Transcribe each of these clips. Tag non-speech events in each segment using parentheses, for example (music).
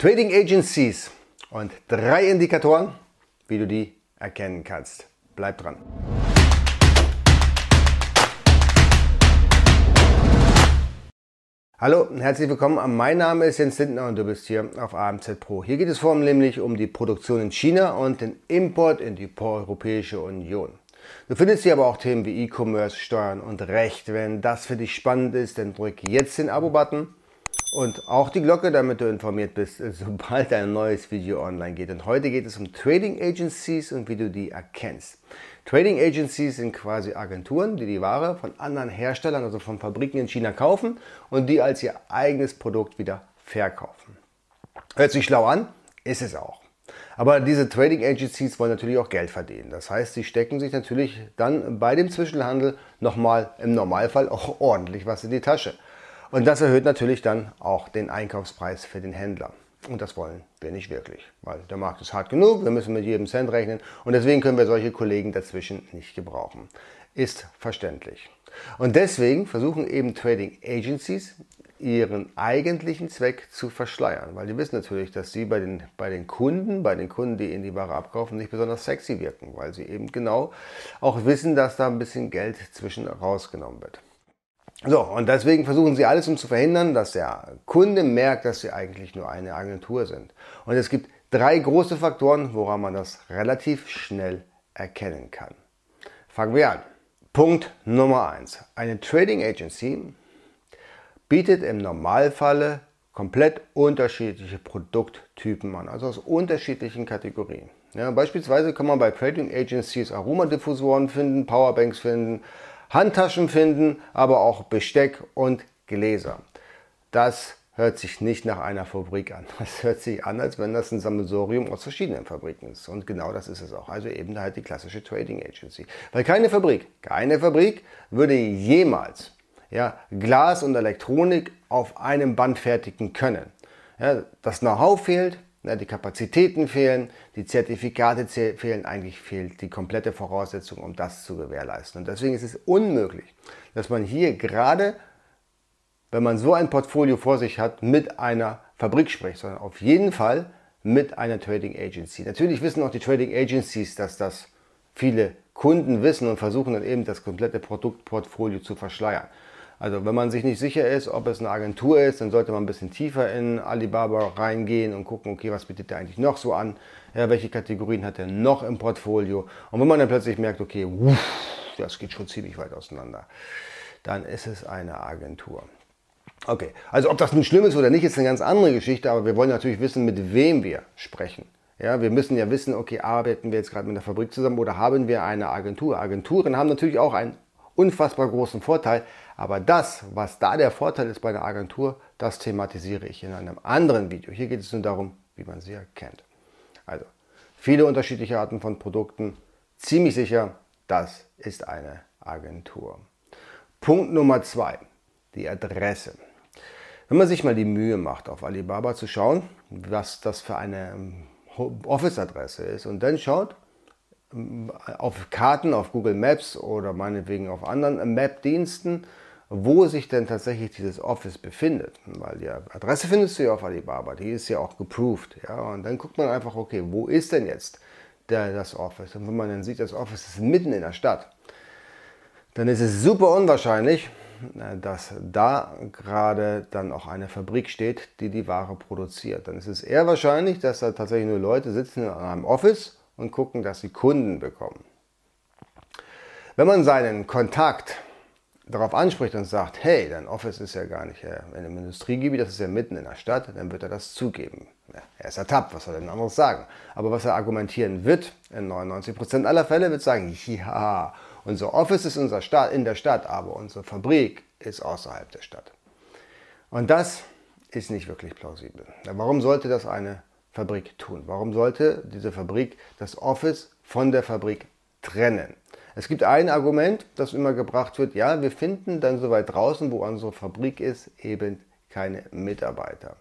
Trading Agencies und drei Indikatoren, wie du die erkennen kannst. Bleib dran. Hallo und herzlich willkommen. Mein Name ist Jens Lindner und du bist hier auf AMZ Pro. Hier geht es vor allem nämlich um die Produktion in China und den Import in die Europäische Union. Du findest hier aber auch Themen wie E-Commerce, Steuern und Recht. Wenn das für dich spannend ist, dann drück jetzt den Abo-Button und auch die Glocke, damit du informiert bist, (laughs) sobald ein neues Video online geht. Und heute geht es um Trading Agencies und wie du die erkennst. Trading Agencies sind quasi Agenturen, die die Ware von anderen Herstellern, also von Fabriken in China kaufen und die als ihr eigenes Produkt wieder verkaufen. Hört sich schlau an, ist es auch. Aber diese Trading Agencies wollen natürlich auch Geld verdienen. Das heißt, sie stecken sich natürlich dann bei dem Zwischenhandel nochmal im Normalfall auch ordentlich was in die Tasche. Und das erhöht natürlich dann auch den Einkaufspreis für den Händler. Und das wollen wir nicht wirklich, weil der Markt ist hart genug, wir müssen mit jedem Cent rechnen und deswegen können wir solche Kollegen dazwischen nicht gebrauchen. Ist verständlich. Und deswegen versuchen eben Trading Agencies ihren eigentlichen Zweck zu verschleiern, weil die wissen natürlich, dass sie bei den, bei den Kunden, bei den Kunden, die ihnen die Ware abkaufen, nicht besonders sexy wirken, weil sie eben genau auch wissen, dass da ein bisschen Geld zwischen rausgenommen wird. So, und deswegen versuchen sie alles, um zu verhindern, dass der Kunde merkt, dass sie eigentlich nur eine Agentur sind. Und es gibt drei große Faktoren, woran man das relativ schnell erkennen kann. Fangen wir an. Punkt Nummer eins: Eine Trading Agency bietet im Normalfalle komplett unterschiedliche Produkttypen an, also aus unterschiedlichen Kategorien. Ja, beispielsweise kann man bei Trading Agencies Aromadiffusoren finden, Powerbanks finden, Handtaschen finden, aber auch Besteck und Gläser. Das hört sich nicht nach einer Fabrik an. (laughs) Das hört sich an, als wenn das ein Sammelsorium aus verschiedenen Fabriken ist. Und genau das ist es auch. Also eben halt die klassische Trading Agency. Weil keine Fabrik, keine Fabrik würde jemals ja, Glas und Elektronik auf einem Band fertigen können. Ja, das Know-how fehlt, die Kapazitäten fehlen, die Zertifikate fehlen, eigentlich fehlt die komplette Voraussetzung, um das zu gewährleisten. Und deswegen ist es unmöglich, dass man hier gerade, wenn man so ein Portfolio vor sich hat, mit einer Fabrik spricht, sondern auf jeden Fall mit einer Trading Agency. Natürlich wissen auch die Trading Agencies, dass das viele Kunden wissen und versuchen dann eben das komplette Produktportfolio zu verschleiern. Also wenn man sich nicht sicher ist, ob es eine Agentur ist, dann sollte man ein bisschen tiefer in Alibaba reingehen und gucken, okay, was bietet der eigentlich noch so an? Ja, welche Kategorien hat er noch im Portfolio? Und wenn man dann plötzlich merkt, okay, das geht schon ziemlich weit auseinander, dann ist es eine Agentur. Okay, also ob das nun schlimm ist oder nicht, ist eine ganz andere Geschichte, aber wir wollen natürlich wissen, mit wem wir sprechen. Ja, wir müssen ja wissen, okay, arbeiten wir jetzt gerade mit der Fabrik zusammen oder haben wir eine Agentur? Agenturen haben natürlich auch einen unfassbar großen Vorteil. Aber das, was da der Vorteil ist bei der Agentur, das thematisiere ich in einem anderen Video. Hier geht es nur darum, wie man sie erkennt. Also, viele unterschiedliche Arten von Produkten. Ziemlich sicher, das ist eine Agentur. Punkt Nummer zwei, die Adresse. Wenn man sich mal die Mühe macht, auf Alibaba zu schauen, was das für eine Office-Adresse ist und dann schaut, auf Karten, auf Google Maps oder meinetwegen auf anderen Map-Diensten, wo sich denn tatsächlich dieses Office befindet. Weil die Adresse findest du ja auf Alibaba, die ist ja auch geproved. Ja? Und dann guckt man einfach, okay, wo ist denn jetzt der, das Office? Und wenn man dann sieht, das Office ist mitten in der Stadt, dann ist es super unwahrscheinlich, äh, dass da gerade dann auch eine Fabrik steht, die die Ware produziert. Dann ist es eher wahrscheinlich, dass da tatsächlich nur Leute sitzen in einem Office und gucken, dass sie Kunden bekommen. Wenn man seinen Kontakt darauf anspricht und sagt, hey, dein Office ist ja gar nicht in einem Industriegebiet, das ist ja mitten in der Stadt, dann wird er das zugeben. Ja, er ist ertappt, was soll er denn anderes sagen? Aber was er argumentieren wird, in 99% aller Fälle wird sagen, ja, unser Office ist unser Stadt, in der Stadt, aber unsere Fabrik ist außerhalb der Stadt. Und das ist nicht wirklich plausibel. Warum sollte das eine Fabrik tun? Warum sollte diese Fabrik das Office von der Fabrik trennen? Es gibt ein Argument, das immer gebracht wird, ja, wir finden dann so weit draußen, wo unsere Fabrik ist, eben keine Mitarbeiter.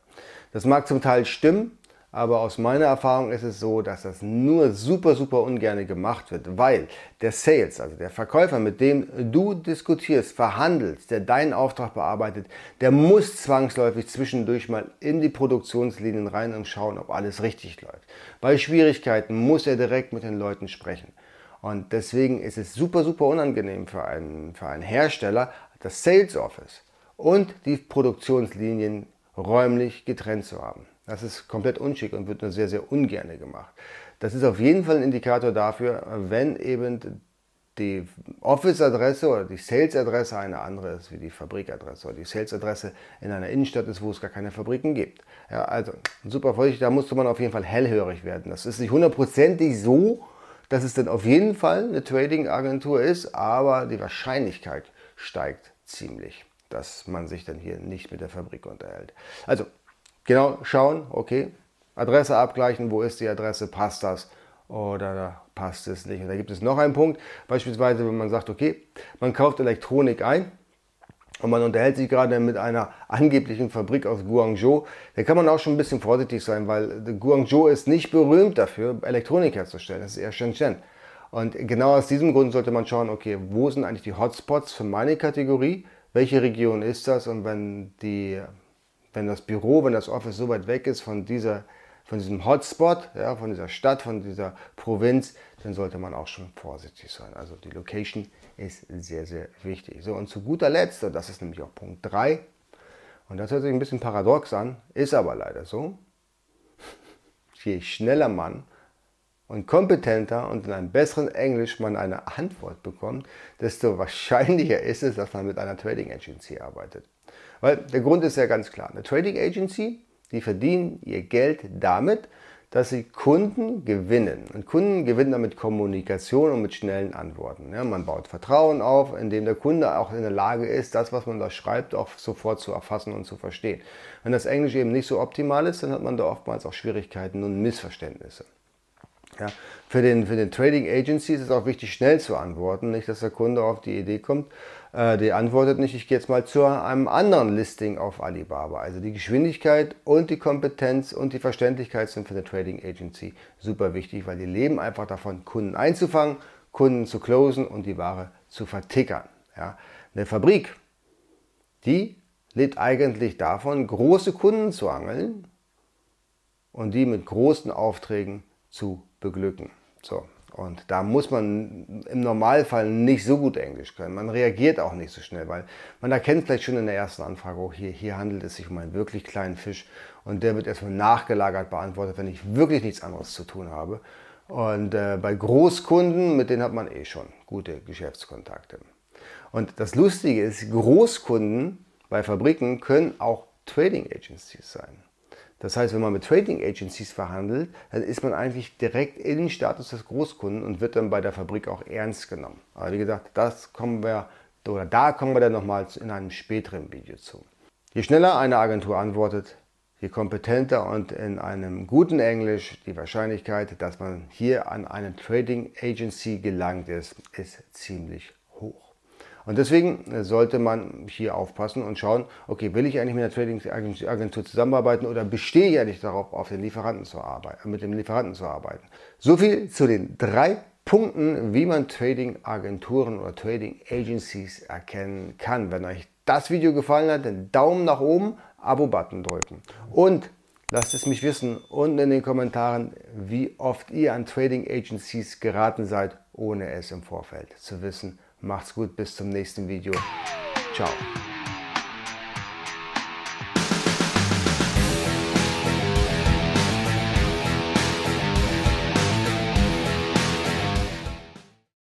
Das mag zum Teil stimmen, aber aus meiner Erfahrung ist es so, dass das nur super, super ungern gemacht wird, weil der Sales, also der Verkäufer, mit dem du diskutierst, verhandelst, der deinen Auftrag bearbeitet, der muss zwangsläufig zwischendurch mal in die Produktionslinien rein und schauen, ob alles richtig läuft. Bei Schwierigkeiten muss er direkt mit den Leuten sprechen. Und deswegen ist es super, super unangenehm für einen, für einen Hersteller, das Sales Office und die Produktionslinien räumlich getrennt zu haben. Das ist komplett unschick und wird nur sehr, sehr ungerne gemacht. Das ist auf jeden Fall ein Indikator dafür, wenn eben die Office-Adresse oder die Sales-Adresse eine andere ist wie die Fabrikadresse oder die Sales-Adresse in einer Innenstadt ist, wo es gar keine Fabriken gibt. Ja, also super vorsichtig, da musste man auf jeden Fall hellhörig werden. Das ist nicht hundertprozentig so, dass es dann auf jeden Fall eine Trading-Agentur ist, aber die Wahrscheinlichkeit steigt ziemlich, dass man sich dann hier nicht mit der Fabrik unterhält. Also genau schauen, okay, Adresse abgleichen, wo ist die Adresse, passt das oder passt es nicht. Und da gibt es noch einen Punkt, beispielsweise wenn man sagt, okay, man kauft Elektronik ein und man unterhält sich gerade mit einer angeblichen Fabrik aus Guangzhou, da kann man auch schon ein bisschen vorsichtig sein, weil Guangzhou ist nicht berühmt dafür, Elektronik herzustellen, das ist eher Shenzhen. Und genau aus diesem Grund sollte man schauen, okay, wo sind eigentlich die Hotspots für meine Kategorie, welche Region ist das? Und wenn die wenn das Büro, wenn das Office so weit weg ist von, dieser, von diesem Hotspot, ja, von dieser Stadt, von dieser Provinz, dann sollte man auch schon vorsichtig sein. Also die Location ist sehr, sehr wichtig. So, und zu guter Letzt, und das ist nämlich auch Punkt 3, und das hört sich ein bisschen paradox an, ist aber leider so, (laughs) je schneller man und kompetenter und in einem besseren Englisch man eine Antwort bekommt, desto wahrscheinlicher ist es, dass man mit einer Trading Agency arbeitet. Weil der Grund ist ja ganz klar. Eine Trading Agency, die verdienen ihr Geld damit, dass sie Kunden gewinnen. Und Kunden gewinnen damit Kommunikation und mit schnellen Antworten. Ja, man baut Vertrauen auf, indem der Kunde auch in der Lage ist, das, was man da schreibt, auch sofort zu erfassen und zu verstehen. Wenn das Englisch eben nicht so optimal ist, dann hat man da oftmals auch Schwierigkeiten und Missverständnisse. Ja, für, den, für den Trading Agency ist es auch wichtig, schnell zu antworten, nicht, dass der Kunde auf die Idee kommt, äh, der antwortet nicht, ich gehe jetzt mal zu einem anderen Listing auf Alibaba. Also die Geschwindigkeit und die Kompetenz und die Verständlichkeit sind für eine Trading Agency super wichtig, weil die leben einfach davon, Kunden einzufangen, Kunden zu closen und die Ware zu vertickern. Ja. Eine Fabrik, die lebt eigentlich davon, große Kunden zu angeln und die mit großen Aufträgen zu beglücken. So. Und da muss man im Normalfall nicht so gut Englisch können. Man reagiert auch nicht so schnell, weil man erkennt vielleicht schon in der ersten Anfrage, oh, hier, hier handelt es sich um einen wirklich kleinen Fisch und der wird erstmal nachgelagert beantwortet, wenn ich wirklich nichts anderes zu tun habe. Und äh, bei Großkunden, mit denen hat man eh schon gute Geschäftskontakte. Und das Lustige ist, Großkunden bei Fabriken können auch Trading Agencies sein. Das heißt, wenn man mit Trading Agencies verhandelt, dann ist man eigentlich direkt in den Status des Großkunden und wird dann bei der Fabrik auch ernst genommen. Aber wie gesagt, das kommen wir oder da kommen wir dann nochmal in einem späteren Video zu. Je schneller eine Agentur antwortet, je kompetenter und in einem guten Englisch die Wahrscheinlichkeit, dass man hier an eine Trading Agency gelangt ist, ist ziemlich. Und deswegen äh, sollte man hier aufpassen und schauen, okay, will ich eigentlich mit einer Trading-Agentur zusammenarbeiten oder bestehe ich eigentlich darauf, auf den Lieferanten zu arbeiten, mit dem Lieferanten zu arbeiten? So viel zu den drei Punkten, wie man Trading-Agenturen oder Trading-Agencies erkennen kann. Wenn euch das Video gefallen hat, dann Daumen nach oben, Abo-Button drücken. Und lasst es mich wissen unten in den Kommentaren, wie oft ihr an Trading Agencies geraten seid, ohne es im Vorfeld zu wissen. Macht's gut, bis zum nächsten Video. Ciao.